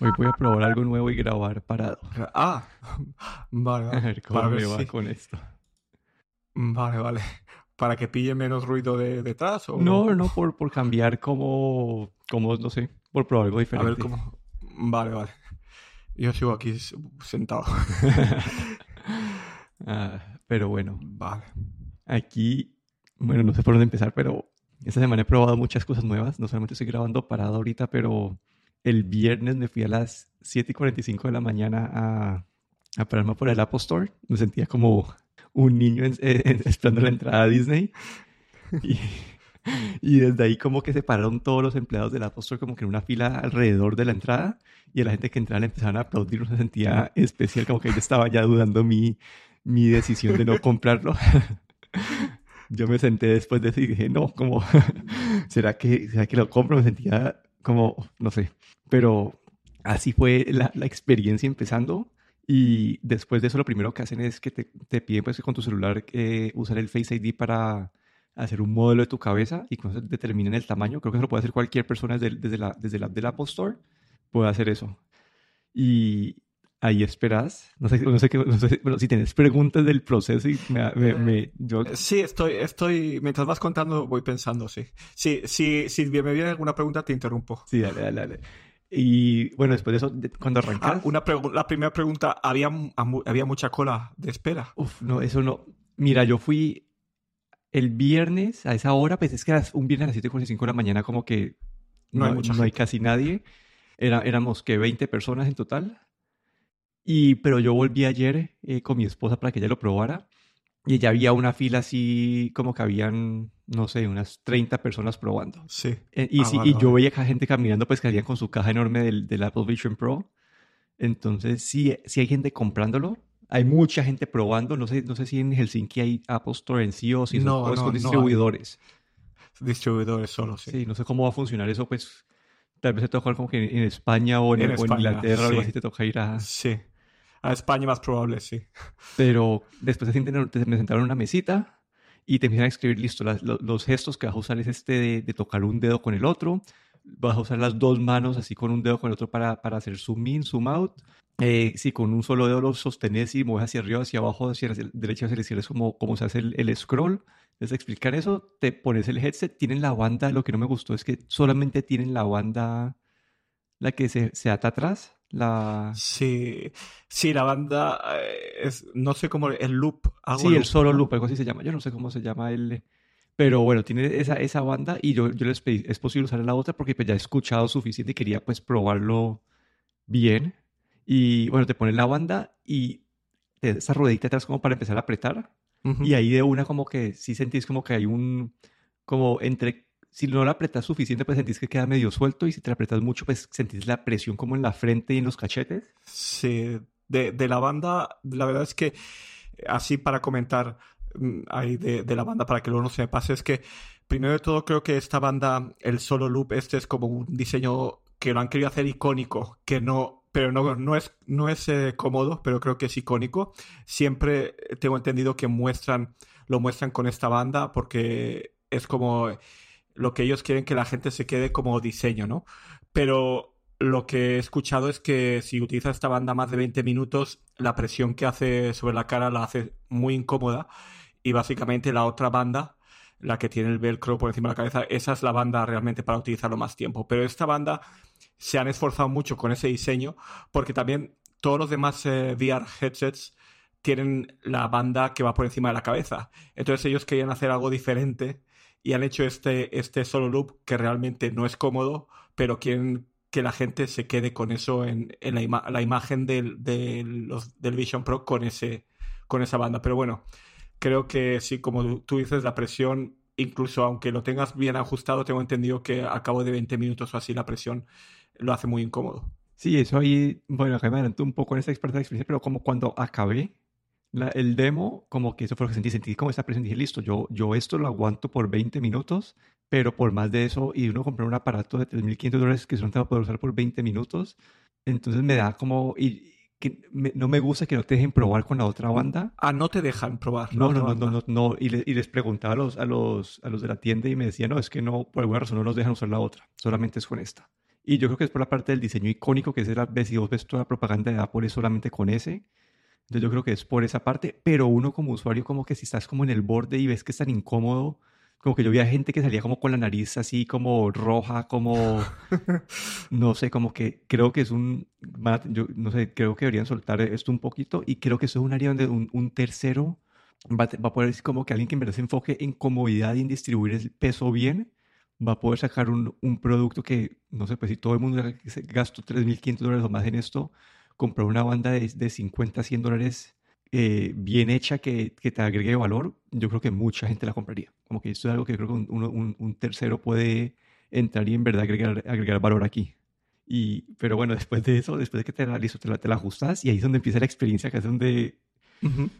Hoy voy a probar algo nuevo y grabar parado. Ah, vale, A vale. ver cómo me va con esto. Vale, vale. Para que pille menos ruido de detrás o No, no, por, por cambiar como, como, no sé, por probar algo a diferente. ver cómo. Vale, vale. Yo sigo aquí sentado. Ah, pero bueno, Vale. aquí, bueno, no sé por dónde empezar, pero esta semana he probado muchas cosas nuevas. No solamente estoy grabando parado ahorita, pero el viernes me fui a las 7 y 45 de la mañana a, a pararme por el Apple Store. Me sentía como un niño en- en- esperando la entrada a Disney. Y, y desde ahí como que se pararon todos los empleados del Apple Store como que en una fila alrededor de la entrada y a la gente que entraba le empezaban a aplaudir. Se sentía especial, como que yo estaba ya dudando mi, mi decisión de no comprarlo. Yo me senté después de eso y dije, no, como, ¿será que, ¿será que lo compro? Me sentía como, no sé, pero así fue la, la experiencia empezando. Y después de eso, lo primero que hacen es que te, te piden pues, con tu celular eh, usar el Face ID para hacer un modelo de tu cabeza y con eso determinan el tamaño. Creo que eso lo puede hacer cualquier persona desde, desde, la, desde la app del Apple Store. Puede hacer eso. Y ahí esperas. No sé, no sé, qué, no sé bueno, si tienes preguntas del proceso y me, me- me- yo Sí, estoy, estoy. Mientras vas contando, voy pensando, sí. Sí, sí, si me viene alguna pregunta, te interrumpo. Sí, dale, dale, dale. Y bueno, después de eso, cuando Ah, arrancas, una pregu- la primera pregunta, ¿había, había mucha cola de espera? uf, no, eso no. Mira, yo fui el viernes a esa hora, pues es que un viernes a las 7.45 de la mañana como que No no, hay mucha no hay casi nadie. Era, éramos que 20 personas en total. Y, pero yo volví ayer eh, con mi esposa para que ella lo probara. Y ya había una fila así como que habían, no sé, unas 30 personas probando. Sí. Eh, Y, Ah, sí, vale, y yo veía que gente caminando, pues que salían con su caja enorme del, del Apple Vision Pro. Entonces, sí, sí hay gente comprándolo. Hay mucha gente probando. No sé, no sé si en Helsinki hay Apple Store en sí o si son, No, o es no, con no hay. distribuidores. Distribuidores solo, sí. Sí, no sé cómo va a funcionar eso, pues tal vez te toca como que en, España o en, En o en Inglaterra o algo sí. así te toca ir a... Sí. A España más probable, sí. Pero después te, sienten- te- me sentaron en una mesita y te empiezan a escribir, listo, los gestos que vas a usar es este de, de tocar un dedo con el otro, vas a usar las dos manos así con un dedo con el otro para, para hacer zoom in, zoom out. Eh, si con un solo dedo lo sostenes y mueves hacia arriba, hacia abajo, hacia la derecha, hacia la izquierda, es como, como se hace el, el scroll. Entonces, explicar eso, te pones el headset, tienen la banda, lo que no me gustó es que solamente tienen la banda, la que se, se ata atrás, la... Sí, sí, la banda eh, es, no sé cómo, el loop, algo Sí, el loop, solo ¿no? loop, algo así se llama. Yo no sé cómo se llama el... Pero bueno, tiene esa, esa banda y yo, yo les pedí, es posible usar la otra porque pues ya he escuchado suficiente y quería pues probarlo bien. Y bueno, te pones la banda y esa ruedita atrás como para empezar a apretar. Ujú. Y ahí de una como que sí sentís como que hay un... Como entre... Si no la apretas suficiente, pues sentís que queda medio suelto y si te apretas mucho, pues sentís la presión como en la frente y en los cachetes. Sí, de, de la banda, la verdad es que, así para comentar mm, ahí de, la banda, para que luego no se me pase, es que, primero de todo, creo que esta banda, el solo loop, este es como un diseño que lo han querido hacer icónico, que no, pero no, no es, no es eh, cómodo, pero creo que es icónico. Siempre tengo entendido que muestran, lo muestran con esta banda porque es como lo que ellos quieren que la gente se quede como diseño, ¿no? Pero lo que he escuchado es que si utilizas esta banda más de 20 minutos, la presión que hace sobre la cara la hace muy incómoda y básicamente la otra banda, la que tiene el velcro por encima de la cabeza, esa es la banda realmente para utilizarlo más tiempo. Pero esta banda se han esforzado mucho con ese diseño porque también todos los demás eh, VR headsets tienen la banda que va por encima de la cabeza. Entonces ellos querían hacer algo diferente y han hecho este, este solo loop que realmente no es cómodo, pero quieren que la gente se quede con eso en, en la, ima- la imagen del, del, los- del Vision Pro con, ese, con esa banda. Pero bueno, creo que sí, como tú dices, la presión, incluso aunque lo tengas bien ajustado, tengo entendido que al cabo de 20 minutos o así la presión lo hace muy incómodo. Sí, eso ahí, bueno, acá me adelanté un poco en esa experiencia, pero como cuando acabé la- el demo, como que eso fue lo que sentí, sentí como esa presión, dije, listo, yo, yo esto lo aguanto por 20 minutos, pero por más de eso, y uno comprar un aparato de 3.500 dólares que solamente va a poder usar por 20 minutos, entonces me da como, y que me- no me gusta que no te dejen probar con la otra banda. Ah, no te dejan probar. No, no, no, no, no, no, y, le- y les preguntaba a los, a los, a los de la tienda y me decían, no, es que no, por alguna razón no nos dejan usar la otra, solamente es con esta. Y yo creo que es por la parte del diseño icónico, que es la, si vos ves toda la propaganda de Apple es solamente con ese. Entonces yo creo que es por esa parte, pero uno como usuario como que si estás como en el borde y ves que es tan incómodo, como que yo veía gente que salía como con la nariz así como roja, como, no sé, como que creo que es un, yo no sé, creo que deberían soltar esto un poquito y creo que eso es un área donde un, tercero va, va, a poder decir como que alguien que en verdad se enfoque en comodidad y en distribuir el peso bien, va a poder sacar un, un producto que, no sé, pues si todo el mundo gastó 3.500 dólares o más en esto, comprar una banda de, de 50, 100 dólares eh, bien hecha que, que, te agregue valor, yo creo que mucha gente la compraría. Como que esto es algo que creo que un, un, tercero puede entrar y en verdad agregar, agregar valor aquí. Y, pero bueno, después de eso, después de que te la, te la, te la ajustas y ahí es donde empieza la experiencia, que es donde...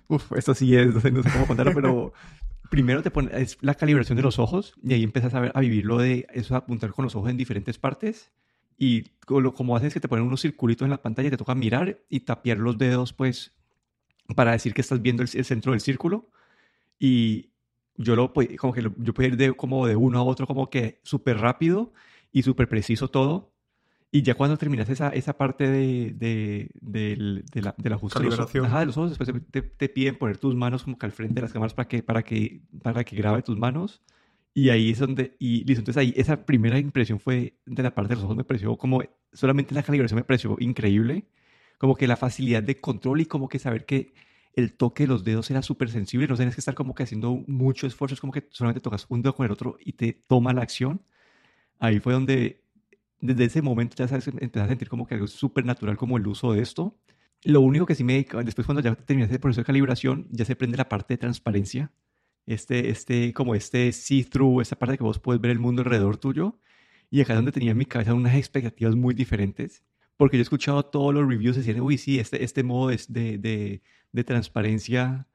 Uf, esto sí es, no sé, no sé cómo contarlo, pero primero te pones es la calibración de los ojos y ahí empiezas a, ver, a vivir lo de eso, apuntar con los ojos en diferentes partes. Y lo, como haces es que te ponen unos circulitos en la pantalla y te toca mirar y tapiar los dedos, pues para decir que estás viendo el, centro del círculo. Y yo lo como que yo puedo ir de, como de uno a otro como que súper rápido y súper preciso todo. Y ya cuando terminas esa, esa parte de, de, de, de la, de la ajuste de los, de los ojos, después te, te, piden poner tus manos como que al frente de las cámaras para que, para que, para que grabe tus manos. Y ahí es donde, y listo, entonces ahí esa primera impresión fue de la parte de los ojos, me pareció como, solamente la calibración me pareció increíble como que la facilidad de control y como que saber que el toque de los dedos era súper sensible, no tienes que estar como que haciendo mucho esfuerzo, es como que solamente tocas un dedo con el otro y te toma la acción. Ahí fue donde, desde ese momento ya sabes, a sentir como que algo súper natural como el uso de esto. Lo único que sí me, después cuando ya terminaste el proceso de calibración, ya se prende la parte de transparencia, este, este, como este see-through, esta parte que vos puedes ver el mundo alrededor tuyo. Y acá es donde tenía en mi cabeza unas expectativas muy diferentes porque yo he escuchado todos los reviews decir, uy, sí, este, este modo de, de, de transparencia,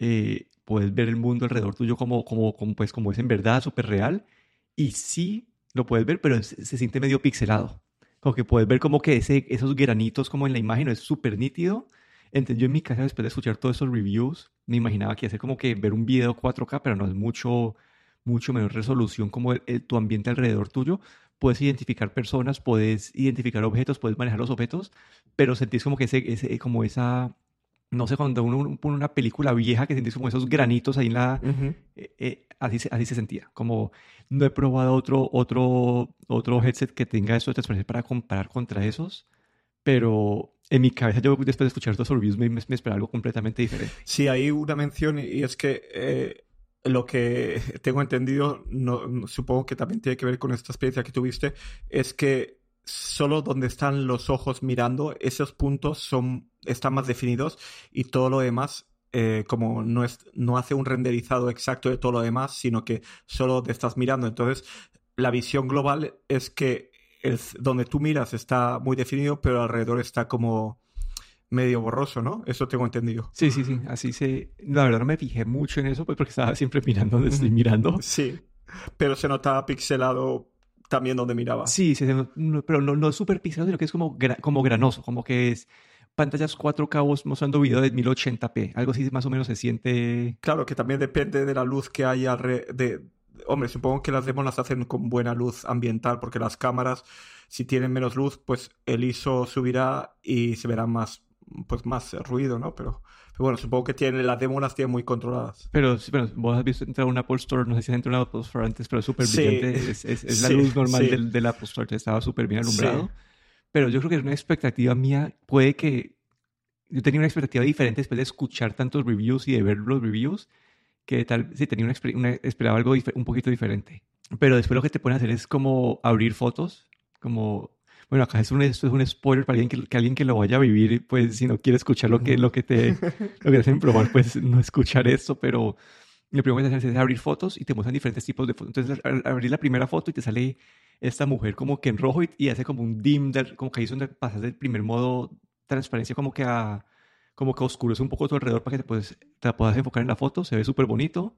eh, puedes ver el mundo alrededor tuyo como, como, pues, como es en verdad, súper real. Y sí, lo puedes ver, pero se, siente medio pixelado. Como que puedes ver como que esos granitos como en la imagen es súper nítido. Entonces yo en mi casa, después de escuchar todos esos reviews, me imaginaba que hacer como que ver un video 4K, pero no es mucho, mucho menor resolución como tu ambiente alrededor tuyo. Puedes identificar personas, puedes identificar objetos, puedes manejar los objetos, pero sentís como que ese, ese como esa, no sé, cuando uno pone una película vieja que sentís como esos granitos ahí en la, eh, eh, así, así se sentía, como no he probado otro, otro, otro headset que tenga eso de transparencia para comparar contra esos, pero en mi cabeza yo después de escuchar estos reviews me, me, esperaba algo completamente diferente. Sí, hay una mención y es que eh, lo que tengo entendido, supongo que también tiene que ver con esta experiencia que tuviste, es que solo donde están los ojos mirando, esos puntos son, están más definidos y todo lo demás, eh, como no, es, no hace un renderizado exacto de todo lo demás, sino que solo te estás mirando. Entonces, la visión global es que el, donde tú miras está muy definido, pero alrededor está como medio borroso, ¿no? Eso tengo entendido. Sí, sí, sí. Así se. La verdad no me fijé mucho en eso, pues porque estaba siempre mirando donde estoy mirando. Sí. Pero se notaba pixelado también donde miraba. Sí, sí, pero no, no súper pixelado, sino que es como, como granoso, como que es pantallas 4K mostrando video de 1080p. Algo así más o menos se siente. Claro, que también depende de la luz que hay alrededor. De... Hombre, supongo que las demos las hacen con buena luz ambiental, porque las cámaras, si tienen menos luz, pues el ISO subirá y se verá más pues más ruido, ¿no? Pero, bueno, supongo que tiene, las demos las tiene muy controladas. Pero, bueno, vos has visto entrar a un Apple Store, no sé si has entrado a un Apple Store antes, pero es súper brillante. Es, es, la luz normal del, del, Apple Store, estaba súper bien alumbrado. Pero yo creo que es una expectativa mía, puede que yo tenía una expectativa diferente después de escuchar tantos reviews y de ver los reviews, que tal, sí, tenía una, una esperaba algo un poquito diferente. Pero después lo que te pueden hacer es como abrir fotos, como bueno, acá es un, esto es un spoiler para alguien que, alguien que lo vaya a vivir, pues si no quiere escuchar lo que, lo que te lo que hacen probar, pues no escuchar esto, pero lo primero que hacer es abrir fotos y te muestran diferentes tipos de fotos. Entonces, al abrir la primera foto y te sale esta mujer como que en rojo y, hace como un dim, como que ahí es donde pasas del primer modo transparencia como que a como que oscurece un poco tu alrededor para que te, puedes, te puedas enfocar en la foto, se ve súper bonito.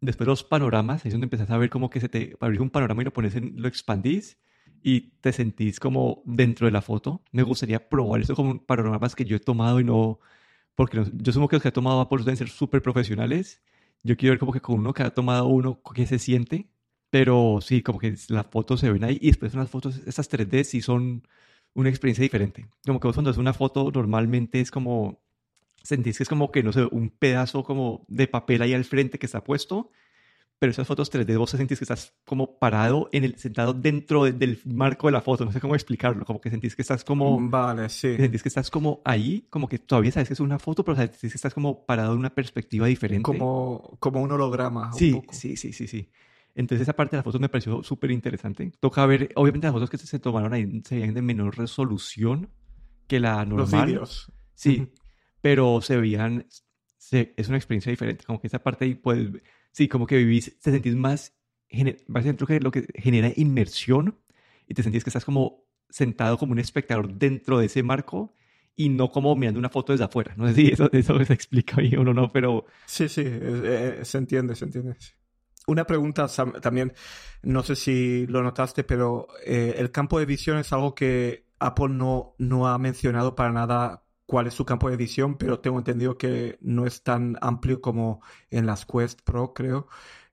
Después los panoramas, ahí es donde empiezas a ver como que se te abrir un panorama y lo pones en, lo expandís y te sentís como dentro de la foto. Me gustaría probar eso como panoramas que yo he tomado y no, porque yo supongo que los que he tomado Apple deben ser súper profesionales. Yo quiero ver como que con uno que ha tomado uno, qué se siente, Pero sí, como que las fotos se ven ahí y después unas fotos, estas 3D sí son una experiencia diferente. Como que vos cuando es una foto normalmente es como, sentís que es como que, no sé, un pedazo como de papel ahí al frente que está puesto pero esas fotos 3D vos sentís que estás como parado, en el, sentado dentro del marco de la foto, no sé cómo explicarlo, como que sentís que estás como... Mm, vale, sí. Sentís que estás como ahí, como que todavía sabes que es una foto, pero sentís que estás como parado en una perspectiva diferente. Como, como un holograma. Sí, sí, sí, sí, sí. Entonces esa parte de las fotos me pareció súper interesante. Toca ver, obviamente las fotos que se tomaron ahí se veían de menor resolución que la normal. Los vídeos. Sí, pero se veían, es una experiencia diferente, como que esa parte ahí puedes Sí, como que vivís, te sentís más, dentro que lo que genera inmersión y te sentís que estás como sentado como un espectador dentro de ese marco y no como mirando una foto desde afuera. No sé si eso, eso se explica bien o no, pero... Sí, sí, eh, se entiende, se entiende. Una pregunta también, no sé si lo notaste, pero eh, el campo de visión es algo que Apple no, no ha mencionado para nada cuál es su campo de visión, pero tengo entendido que no es tan amplio como en las Quest Pro, creo.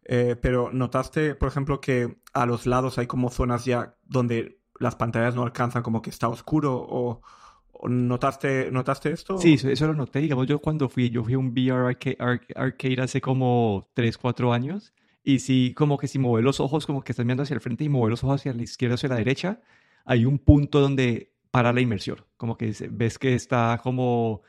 Eh, pero notaste, por ejemplo, que a los lados hay como zonas ya donde las pantallas no alcanzan, como que está oscuro o, ¿Notaste, ¿Notaste esto? Sí, eso, lo noté. Digamos, yo cuando fui, yo fui a un VR arcade, hace como 3, 4 años. Y sí, como que si mueves los ojos, como que estás mirando hacia el frente y mueves los ojos hacia la izquierda o hacia la derecha, hay un punto donde para la inmersión. Como que ves que está como,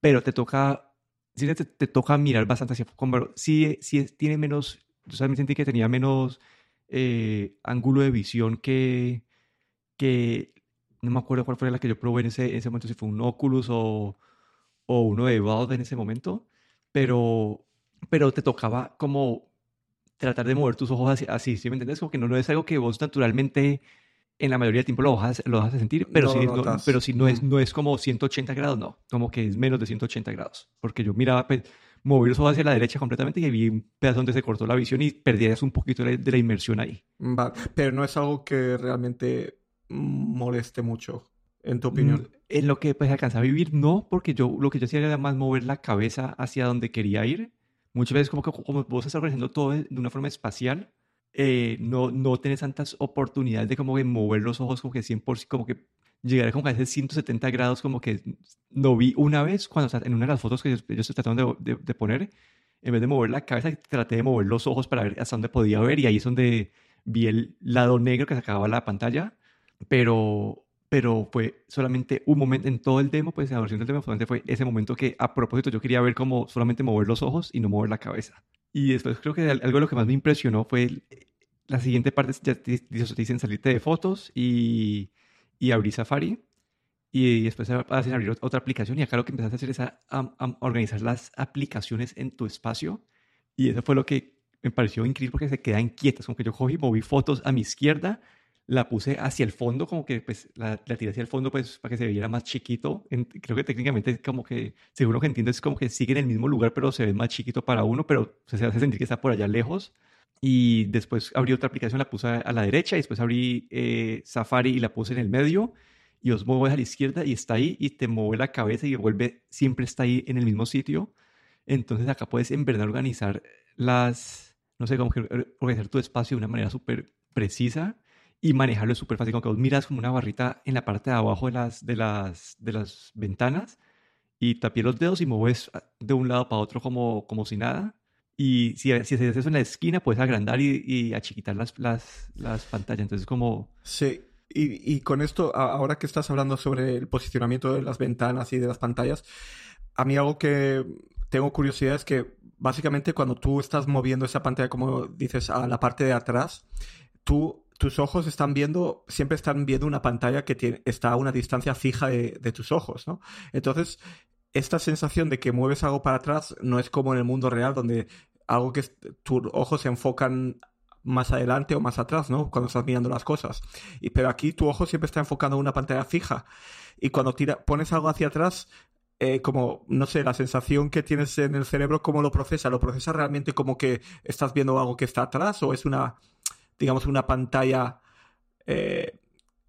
pero te toca, sí te, te toca mirar bastante hacia como sí, sí tiene menos, yo también sentí que tenía menos eh, ángulo de visión que, que, no me acuerdo cuál fue la que yo probé en ese, en ese momento, si fue un Oculus o, o uno de Valve en ese momento, pero, pero te tocaba como tratar de mover tus ojos así, así ¿sí me entiendes? Como que no, no es algo que vos naturalmente en la mayoría del tiempo lo vas, lo vas a sentir, pero, si, no, pero si no es, no es como 180 grados, no, como que es menos de 180 grados, porque yo miraba, pues, moví los ojos hacia la derecha completamente y vi un pedazo donde se cortó la visión y perdías un poquito de, la inmersión ahí. Vale, pero no es algo que realmente moleste mucho, en tu opinión. Mm, en lo que pues alcanza a vivir, no, porque yo lo que yo hacía era más mover la cabeza hacia donde quería ir. Muchas veces como que como vos estás organizando todo de una forma espacial, eh, no, no tenés tantas oportunidades de como que mover los ojos como que 100%, como que llegar como a ese 170 grados, como que no vi una vez cuando en una de las fotos que yo, estoy tratando de, poner, en vez de mover la cabeza, traté de mover los ojos para ver hasta dónde podía ver y ahí es donde vi el lado negro que sacaba la pantalla, pero, pero fue solamente un momento en todo el demo, pues la versión demo fue ese momento que a propósito yo quería ver como solamente mover los ojos y no mover la cabeza. Y después creo que algo de lo que más me impresionó fue la siguiente parte, ya te, dicen salirte de fotos y, y abrir Safari. Y después hacen abrir otra aplicación y acá lo que empezaste a hacer es a, organizar las aplicaciones en tu espacio. Y eso fue lo que me pareció increíble porque se quedan quietas. Como que yo cogí, moví fotos a mi izquierda, la puse hacia el fondo, como que pues la, la tiré hacia el fondo pues para que se viera más chiquito. creo que técnicamente como que, seguro que entiendes, es como que sigue en el mismo lugar, pero se ve más chiquito para uno, pero se hace sentir que está por allá lejos. Y después abrí otra aplicación, la puse a la derecha, y después abrí eh, Safari y la puse en el medio. Y os mueves a la izquierda y está ahí, y te mueve la cabeza y vuelve, siempre está ahí en el mismo sitio. Entonces acá puedes en verdad organizar las, no sé, como que organizar tu espacio de una manera súper precisa y manejarlo es súper fácil. Como que vos miras como una barrita en la parte de abajo de las, de las, de las ventanas y tapé los dedos y mueves de un lado para otro como, como si nada. Y si, si haces eso en la esquina, puedes agrandar y, y achiquitar las, las, las pantallas. Entonces, como... Sí. Y, y, con esto, ahora que estás hablando sobre el posicionamiento de las ventanas y de las pantallas, a mí algo que tengo curiosidad es que básicamente cuando tú estás moviendo esa pantalla, como dices, a la parte de atrás, tú tus ojos están viendo, siempre están viendo una pantalla que está a una distancia fija de, tus ojos, ¿no? Entonces, esta sensación de que mueves algo para atrás no es como en el mundo real, donde algo que tus ojos se enfocan más adelante o más atrás, ¿no? Cuando estás mirando las cosas. Y, pero aquí tu ojo siempre está enfocando en una pantalla fija. Y cuando tira, pones algo hacia atrás, eh, como, no sé, la sensación que tienes en el cerebro, ¿cómo lo procesa? ¿Lo procesa realmente como que estás viendo algo que está atrás o es una digamos, una pantalla eh,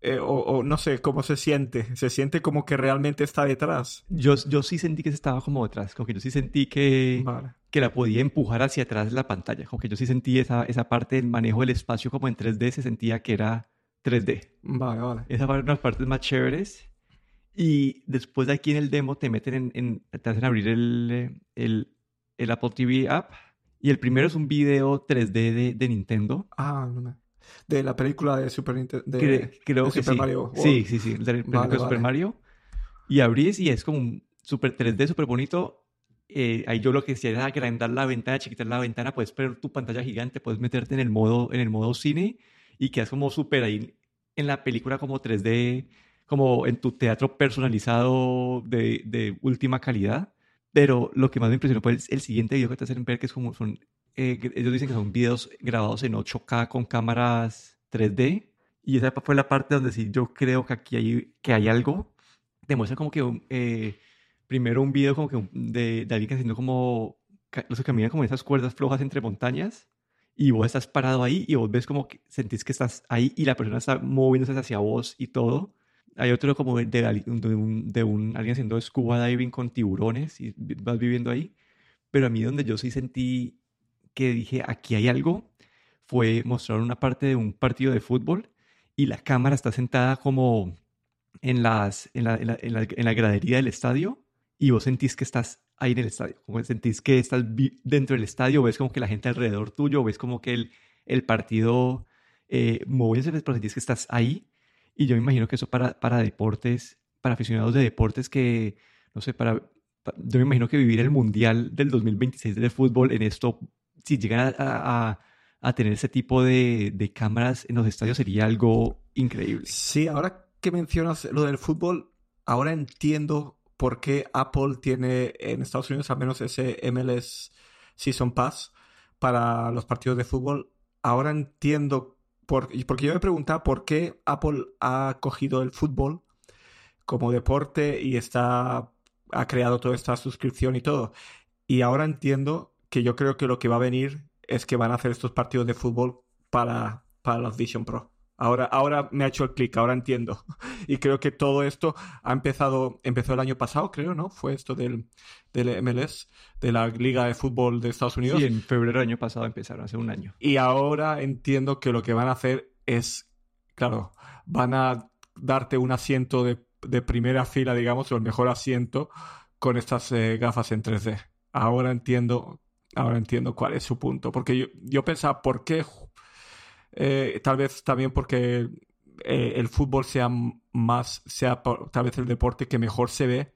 eh, o, no sé cómo se siente. Se siente como que realmente está detrás. Yo, yo sí sentí que estaba como detrás, como que yo sí sentí que, que la podía empujar hacia atrás la pantalla. Como que yo sí sentí esa, esa parte del manejo del espacio como en 3D, se sentía que era 3D. Vale, vale. Esa fue una de las partes más chéveres. Y después de aquí en el demo te meten en, en te hacen abrir el, el, el Apple TV app. Y el primero es un video 3D de, de Nintendo. Ah, no me... De la película de Super Nintendo. De, Cre- creo de que Super sí. Mario World. Sí, sí, sí. De, de Vale, Super vale. Mario. Y abrís y es como un super 3D, súper bonito. Eh, ahí yo lo que hacía era agrandar la ventana, chiquitar la ventana, puedes poner tu pantalla gigante, puedes meterte en el modo, en el modo cine y quedas como súper ahí en la película como 3D, como en tu teatro personalizado de, de última calidad. Pero lo que más me impresionó fue el, el siguiente video que te hacen ver, que es como son, eh, ellos dicen que son videos grabados en 8K con cámaras 3D. Y esa fue la parte donde sí yo creo que aquí hay, que hay algo. Te muestra como que eh, primero un video como que de, de alguien haciendo como los que caminan como esas cuerdas flojas entre montañas y vos estás parado ahí y vos ves como que sentís que estás ahí y la persona está moviéndose hacia vos y todo. Hay otro como de, de, un, de un- alguien haciendo scuba diving con tiburones y vas viviendo ahí. Pero a mí donde yo sí sentí que dije, aquí hay algo, fue mostrar una parte de un partido de fútbol y la cámara está sentada como en, las, en, la, en, la, en la- en la gradería del estadio y vos sentís que estás ahí en el estadio, como sentís que estás dentro del estadio, ves como que la gente alrededor tuyo, ves como que el, el partido eh, moviéndose, pero sentís que estás ahí. Y yo me imagino que eso para, para deportes, para aficionados de deportes que, no sé, para, pa- yo me imagino que vivir el Mundial del 2026 de fútbol en esto, si llegan a, a- a tener ese tipo de, de cámaras en los estadios sería algo increíble. Sí, ahora que mencionas lo del fútbol, ahora entiendo por qué Apple tiene en Estados Unidos al menos ese MLS Season Pass para los partidos de fútbol. Ahora entiendo por, porque yo me preguntaba por qué Apple ha cogido el fútbol como deporte y está ha creado toda esta suscripción y todo. Y ahora entiendo que yo creo que lo que va a venir es que van a hacer estos partidos de fútbol para, para los Vision Pro. Ahora, ahora me ha hecho el clic, ahora entiendo. Y creo que todo esto ha empezado, empezó el año pasado, creo, ¿no? Fue esto del, del MLS, de la Liga de Fútbol de Estados Unidos. Sí, en febrero del año pasado empezaron, hace un año. Y ahora entiendo que lo que van a hacer es, claro, van a darte un asiento de, de primera fila, digamos, o el mejor asiento con estas eh, gafas en 3D. Ahora entiendo, ahora entiendo cuál es su punto. Porque yo, yo pensaba, ¿por qué? Eh, tal vez también porque eh, el fútbol sea más, sea tal vez el deporte que mejor se ve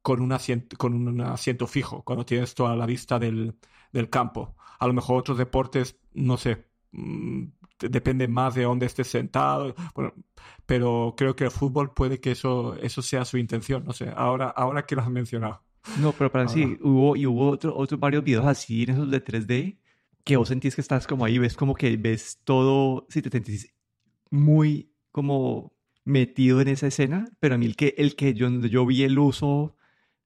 con un asiento, con un asiento fijo, cuando tienes toda la vista del, del campo. A lo mejor otros deportes, no sé, mm, depende más de dónde estés sentado, bueno, pero creo que el fútbol puede que eso, eso sea su intención, no sé, ahora, ahora que lo has mencionado. No, pero para sí, Ahora. hubo, y hubo otro, otros varios videos así en esos de 3D que vos sentís que estás como ahí, ves como que ves todo, si te sentís muy como metido en esa escena, pero a mí el que, el que yo, yo vi el uso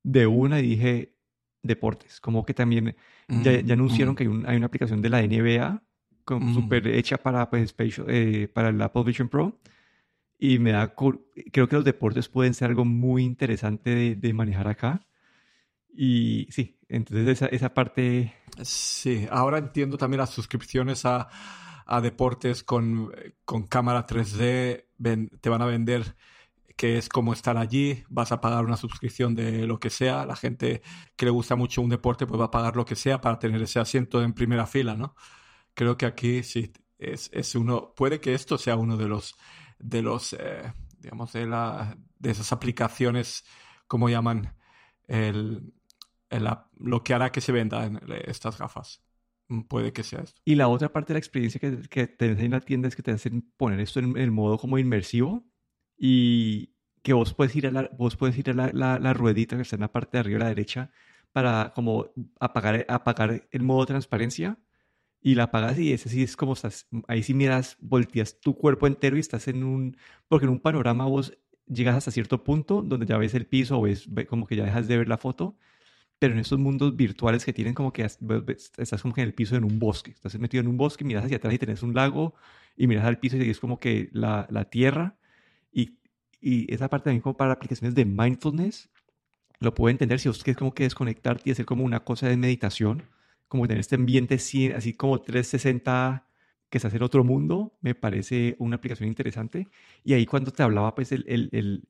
de una y dije deportes, como que también ya, ya anunciaron Mm, que hay, un- hay una aplicación de la NBA como Mm. súper hecha para, pues, spatial- eh, para el Apple Vision Pro y me da, creo que los deportes pueden ser algo muy interesante de, de manejar acá. Y sí, entonces esa, esa parte, Sí, ahora entiendo también las suscripciones a, a deportes con, con cámara 3D, ven- te van a vender que es como estar allí, vas a pagar una suscripción de lo que sea, la gente que le gusta mucho un deporte pues va a pagar lo que sea para tener ese asiento en primera fila, ¿no? Creo que aquí sí es, es uno, puede que esto sea uno de los, de los, eh, digamos, de la, de esas aplicaciones, como llaman, el, lo que hará que se vendan estas gafas. Mm, Puede que sea esto. Y la otra parte de la experiencia que, que te hacen en la tienda es que te hacen poner esto en, el modo como inmersivo y que vos puedes ir a la, vos puedes ir a la, ruedita que está en la parte de arriba a la derecha para como apagar, apagar el modo transparencia y la apagas y ese sí es como estás, ahí sí miras, volteas tu cuerpo entero y estás en un, porque en un panorama vos llegas hasta cierto punto donde ya ves el piso o ves, ve- como que ya dejas de ver la foto pero en estos mundos virtuales que tienen como que estás como que en el piso en un bosque, estás metido en un bosque, miras hacia atrás y tenés un lago y miras al piso y es como que la, la tierra y, y esa parte también como para aplicaciones de mindfulness, lo puedo entender si vos quieres como que desconectarte y hacer como una cosa de meditación, como tener este ambiente así como 360 que hace en otro mundo, me parece una aplicación interesante. Y ahí cuando te hablaba, pues el, el,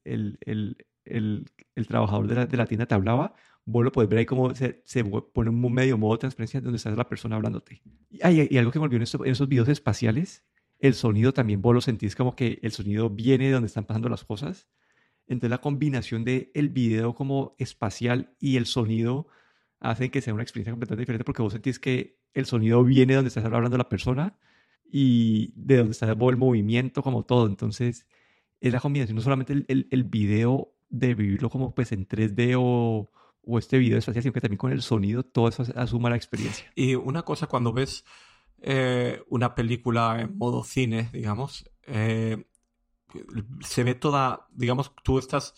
el, el trabajador de la, de la, tienda te hablaba, vos lo puedes ver ahí como se, se pone un medio modo de transparencia donde está la persona hablándote. Y, y algo que me olvidó en, en esos videos espaciales, el sonido también vos lo sentís como que el sonido viene de donde están pasando las cosas. Entonces la combinación de el video como espacial y el sonido hace que sea una experiencia completamente diferente porque vos sentís que el sonido viene de donde está hablando la persona y de donde está el movimiento, como todo. Entonces, es la combinación, no solamente el, el, video de vivirlo como pues en 3D o, o este video espacial, sino que también con el sonido, todo eso asuma la experiencia. Y una cosa, cuando ves eh, una película en modo cine, digamos, eh, se ve toda, digamos, tú estás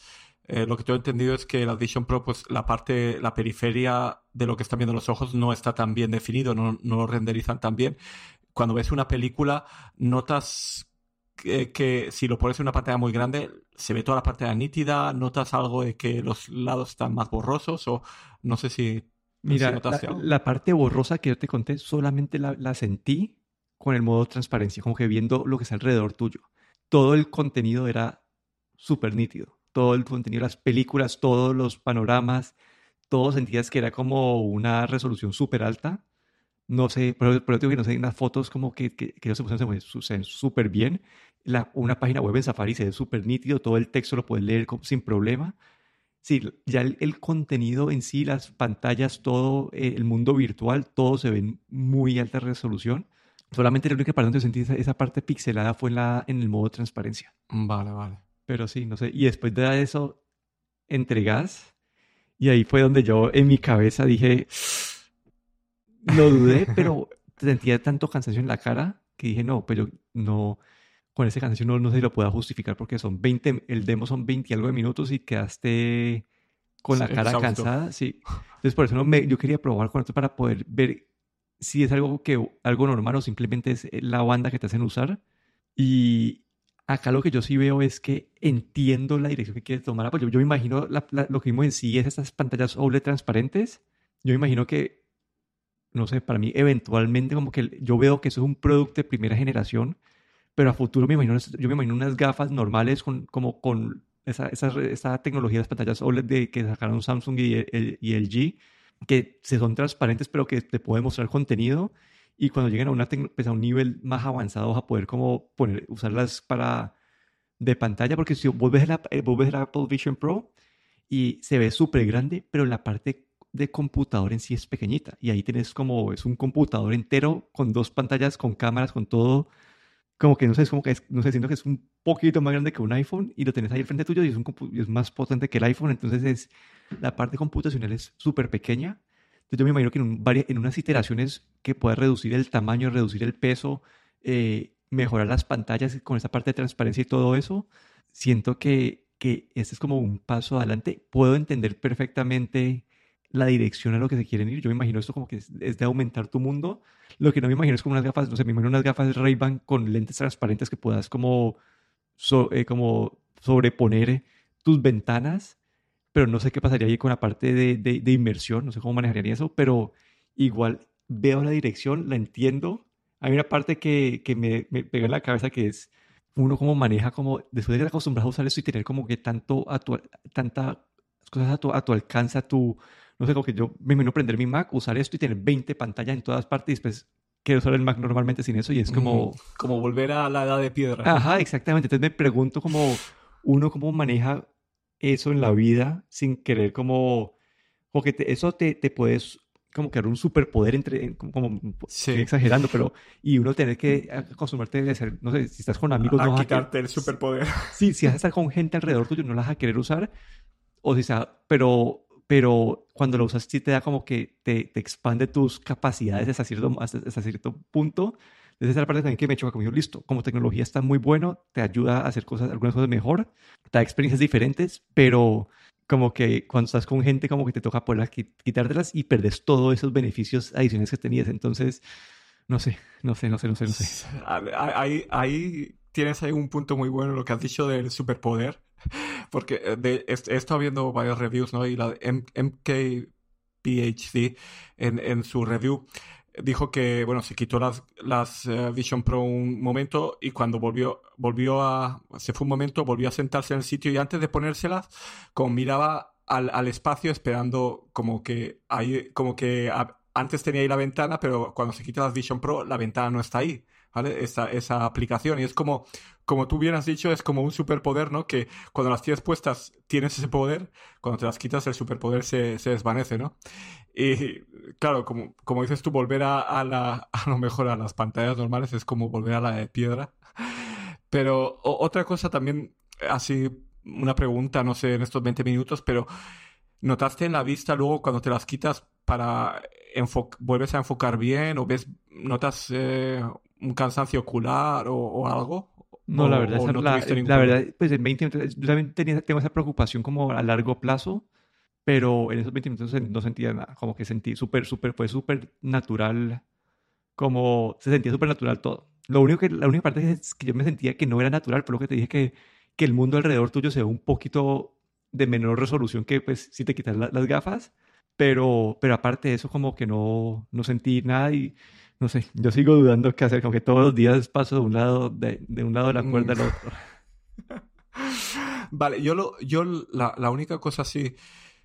eh, lo que tengo entendido es que la Vision Pro, pues la parte, la periferia de lo que están viendo los ojos no está tan bien definido, no, no lo renderizan tan bien. Cuando ves una película, notas que, si lo pones en una pantalla muy grande, se ve toda la pantalla nítida, notas algo de que los lados están más borrosos o no sé si... Mira, la, parte borrosa que yo te conté solamente la, la sentí con el modo transparencia, como que viendo lo que está alrededor tuyo. Todo el contenido era súper nítido todo el contenido, las películas, todos los panoramas, todo sentías que era como una resolución súper alta. No sé, pero, pero digo que no sé, unas fotos como que, que, que se pusieron súper bien. La, una página web en Safari se ve súper nítido, todo el texto lo puedes leer sin problema. Sí, ya el, contenido en sí, las pantallas, todo eh, el mundo virtual, todo se ve muy alta resolución. Solamente la única parte donde sentí esa, esa, parte pixelada fue en, la, en el modo transparencia. Vale, vale. Pero sí, no sé. Y después de eso, entregas. Y ahí fue donde yo en mi cabeza dije, lo dudé, pero sentía tanto cansancio en la cara que dije, no, pero no, con ese cansancio no, no sé si lo pueda justificar porque son 20, el demo son 20 y algo de minutos y quedaste con la cara cansada. Sí. Entonces por eso no me, yo quería probar con esto para poder ver si es algo que algo normal o simplemente es la banda que te hacen usar. Y, Acá lo que yo sí veo es que entiendo la dirección que quiere tomar Apple. Yo, yo me imagino lo que vimos en sí es estas pantallas OLED transparentes. Yo me imagino que, no sé, para mí eventualmente como que yo veo que eso es un producto de primera generación, pero a futuro me imagino, yo me imagino unas gafas normales con, como con esa, esa, tecnología de las pantallas OLED de, que sacaron Samsung y, el, y LG, que se son transparentes pero que te pueden mostrar contenido. Y cuando lleguen a, una pues a un nivel más avanzado vas a poder como poner, usarlas para de pantalla, porque si vos ves, la, eh, el Apple Vision Pro y se ve súper grande, pero la parte de computador en sí es pequeñita. Y ahí tienes como, es un computador entero con dos pantallas, con cámaras, con todo, como que no sé, es como que es, no sé, siento que es un poquito más grande que un iPhone y lo tenés ahí al frente tuyo y es, un, es más potente que el iPhone, entonces es, la parte computacional es súper pequeña. Entonces yo me imagino que en, en unas iteraciones que pueda reducir el tamaño, reducir el peso, eh, mejorar las pantallas con esa parte de transparencia y todo eso, siento que, que este es como un paso adelante. Puedo entender perfectamente la dirección a lo que se quieren ir. Yo me imagino esto como que es, de aumentar tu mundo. Lo que no me imagino es como unas gafas, no sé, me imagino unas gafas Ray-Ban con lentes transparentes que puedas como, eh, como sobreponer tus ventanas pero no sé qué pasaría ahí con la parte de, de, inmersión, no sé cómo manejaría eso, pero igual veo la dirección, la entiendo. Hay una parte que, que me, me pega en la cabeza que es uno cómo maneja, como después de acostumbrado a usar eso y tener como que tanto a tu, tantas cosas a tu, a tu alcance, a tu, no sé, como que yo me imagino prender mi Mac, usar esto y tener 20 pantallas en todas partes y después quiero usar el Mac normalmente sin eso y es como... Como volver a la edad de piedra. Ajá, exactamente. Entonces me pregunto como uno cómo maneja eso en la vida sin querer como, como que eso te, te puedes como que dar un superpoder entre, como, exagerando, pero, y uno tener que acostumbrarte a ser, no sé, si estás con amigos, a no quitarte el superpoder. Sí, si vas a estar con gente alrededor tuyo, no la vas a querer usar, o si sea, pero, pero cuando lo usas sí te da como que te, te expande tus capacidades hasta cierto, hasta cierto punto, esa es la parte también que me choca conmigo. Listo, como tecnología está muy bueno, te ayuda a hacer cosas, algunas cosas mejor, te da experiencias diferentes, pero como que cuando estás con gente, como que te toca poder quitártelas y perdes todos esos beneficios adicionales que tenías. Entonces, no sé, no sé, no sé, no sé, no sé. Ahí, ahí tienes ahí un punto muy bueno lo que has dicho del superpoder, porque eh, de, he, estado viendo varios reviews, ¿no? Y la MK PhD en, en su review dijo que, bueno, se quitó las, las eh, Vision Pro un momento y cuando volvió, volvió a, se fue un momento, volvió a sentarse en el sitio y antes de ponérselas, como miraba al, al espacio esperando como que ahí, como que antes tenía ahí la ventana, pero cuando se quita las Vision Pro, la ventana no está ahí. ¿vale? Esa, esa aplicación. Y es como, como tú bien has dicho, es como un superpoder, ¿no? Que cuando las tienes puestas tienes ese poder, cuando te las quitas el superpoder se, desvanece, ¿no? Y claro, como, como dices tú, volver a, a, la, a lo mejor a las pantallas normales es como volver a la de piedra. Pero otra cosa también, así una pregunta, no sé, en estos 20 minutos, pero ¿notaste en la vista luego cuando te las quitas para vuelves a enfocar bien o ves, notas eh, un cansancio ocular o, algo? No, la verdad, la, verdad, pues en 20 minutos, yo también tenía, tengo esa preocupación como a largo plazo, pero en esos 20 minutos no sentía nada, como que sentí súper, súper, fue súper natural, como se sentía súper natural todo. Lo único que, la única parte es que yo me sentía que no era natural, por lo que te dije que, que el mundo alrededor tuyo se ve un poquito de menor resolución que pues si te quitas las gafas, pero, pero aparte de eso como que no, no sentí nada y no sé, yo sigo dudando qué hacer, como que todos los días paso de un lado de, de un lado de la cuerda al otro. Vale, yo, lo, yo la, la, única cosa así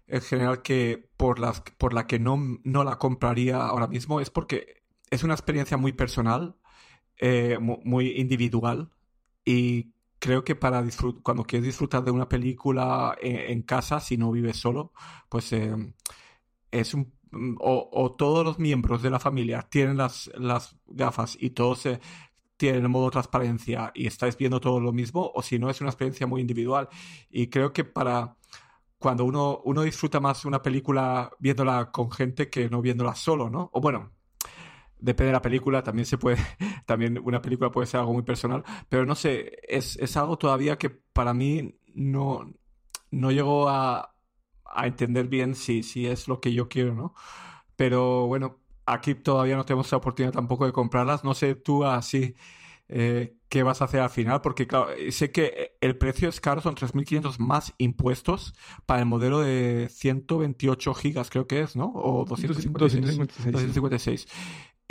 en general que por, las, por la que no, no la compraría ahora mismo es porque es una experiencia muy personal, eh, muy individual y creo que para cuando quieres disfrutar de una película en, casa, si no vives solo, pues eh, es un Mm, o, todos los miembros de la familia tienen las, las gafas y todos eh, tienen el modo transparencia y estáis viendo todo lo mismo, o si no, es una experiencia muy individual. Y creo que para cuando uno, uno disfruta más una película viéndola con gente que no viéndola solo, ¿no? O bueno, depende de la película, también se puede, también una película puede ser algo muy personal, pero no sé, es, es algo todavía que para mí no, no llegó a, a entender bien si, si es lo que yo quiero, ¿no? Pero bueno, aquí todavía no tenemos la oportunidad tampoco de comprarlas. No sé tú así eh, qué vas a hacer al final, porque claro, sé que el precio es caro, son 3.500 más impuestos para el modelo de 128 gigas, creo que es, ¿no? O 256. 256. 256.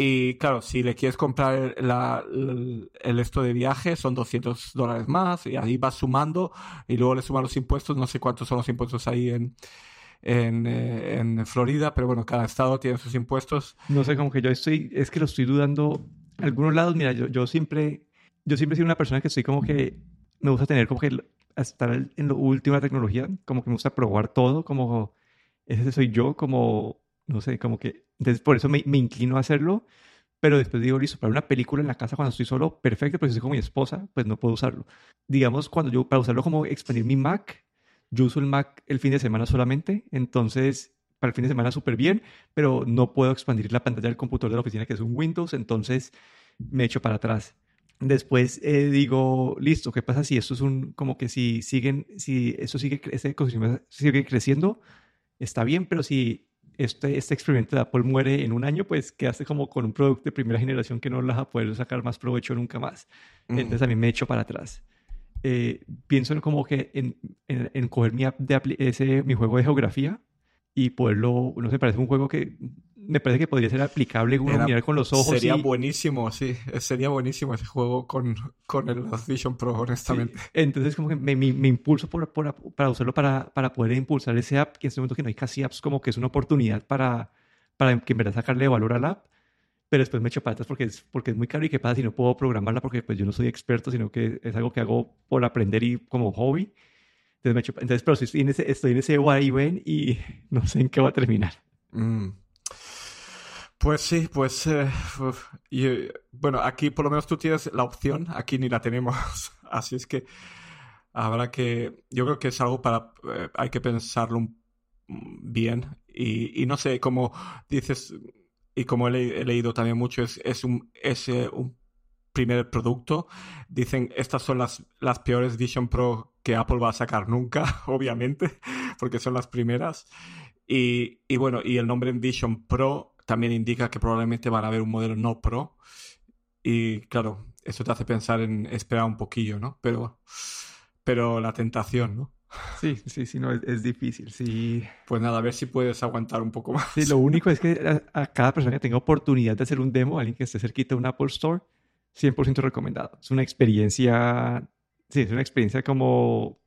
Y claro, si le quieres comprar el, esto de viaje, son 200 dólares más, y ahí vas sumando, y luego le suman los impuestos, no sé cuántos son los impuestos ahí en, en, eh, en, Florida, pero bueno, cada estado tiene sus impuestos. No sé, como que yo estoy, es que lo estoy dudando. Algunos lados, mira, yo, yo siempre, yo siempre he sido una persona que estoy como que, me gusta tener como que estar en lo último de la tecnología, como que me gusta probar todo, como ese soy yo, como no sé, como que, entonces por eso me, me inclino a hacerlo, pero después digo, listo, para una película en la casa cuando estoy solo, perfecto, pero si estoy con mi esposa, pues no puedo usarlo. Digamos, cuando yo, para usarlo como expandir mi Mac, yo uso el Mac el fin de semana solamente, entonces para el fin de semana súper bien, pero no puedo expandir la pantalla del computador de la oficina que es un Windows, entonces me echo para atrás. Después eh, digo, listo, ¿qué pasa si esto es un, como que si siguen, si eso sigue, ese ecosistema sigue creciendo, está bien, pero si este, este experimento de Apple muere en un año, pues quedaste como con un producto de primera generación que no las va a poder sacar más provecho nunca más. Entonces a mí me echo para atrás. Eh, pienso en como que en, en, coger mi, app de ese, mi juego de geografía y poderlo, no sé, parece un juego que me parece que podría ser aplicable uno mirar con los ojos. Sería buenísimo, sí. Sería buenísimo ese juego con, con el Vision Pro, honestamente. Entonces, como que me, me, impulso por, por, para usarlo para, para poder impulsar ese app, que en este momento que no hay casi apps, como que es una oportunidad para, para que en verdad sacarle valor al app. Pero después me echo atrás porque es, porque es muy caro y qué pasa si no puedo programarla porque pues yo no soy experto, sino que es algo que hago por aprender y como hobby. Entonces, me echo, entonces pero estoy en ese, estoy en ese y no sé en qué va a terminar. Mm. Pues sí, pues eh, y, bueno, aquí por lo menos tú tienes la opción, aquí ni la tenemos, así es que habrá que, yo creo que es algo para, eh, hay que pensarlo bien y, no sé, como dices y como he, leído también mucho, es, es, un, es eh, un primer producto, dicen estas son las, las peores Vision Pro que Apple va a sacar nunca, obviamente, porque son las primeras. Y, y bueno, y el nombre Vision Pro también indica que probablemente van a haber un modelo no pro. Y claro, eso te hace pensar en esperar un poquillo, ¿no? Pero, pero la tentación, ¿no? Sí, sí, sí, no, es, difícil, sí. Pues nada, a ver si puedes aguantar un poco más. Sí, lo único es que a, cada persona que tenga oportunidad de hacer un demo, alguien que esté cerquita de un Apple Store, 100% recomendado. Es una experiencia, sí, es una experiencia como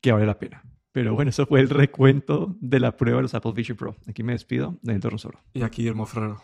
que vale la pena. Pero bueno, eso fue el recuento de la prueba de los Apple Vision Pro. Aquí me despido, Daniel Torronsoro. Y aquí Guillermo Ferrero.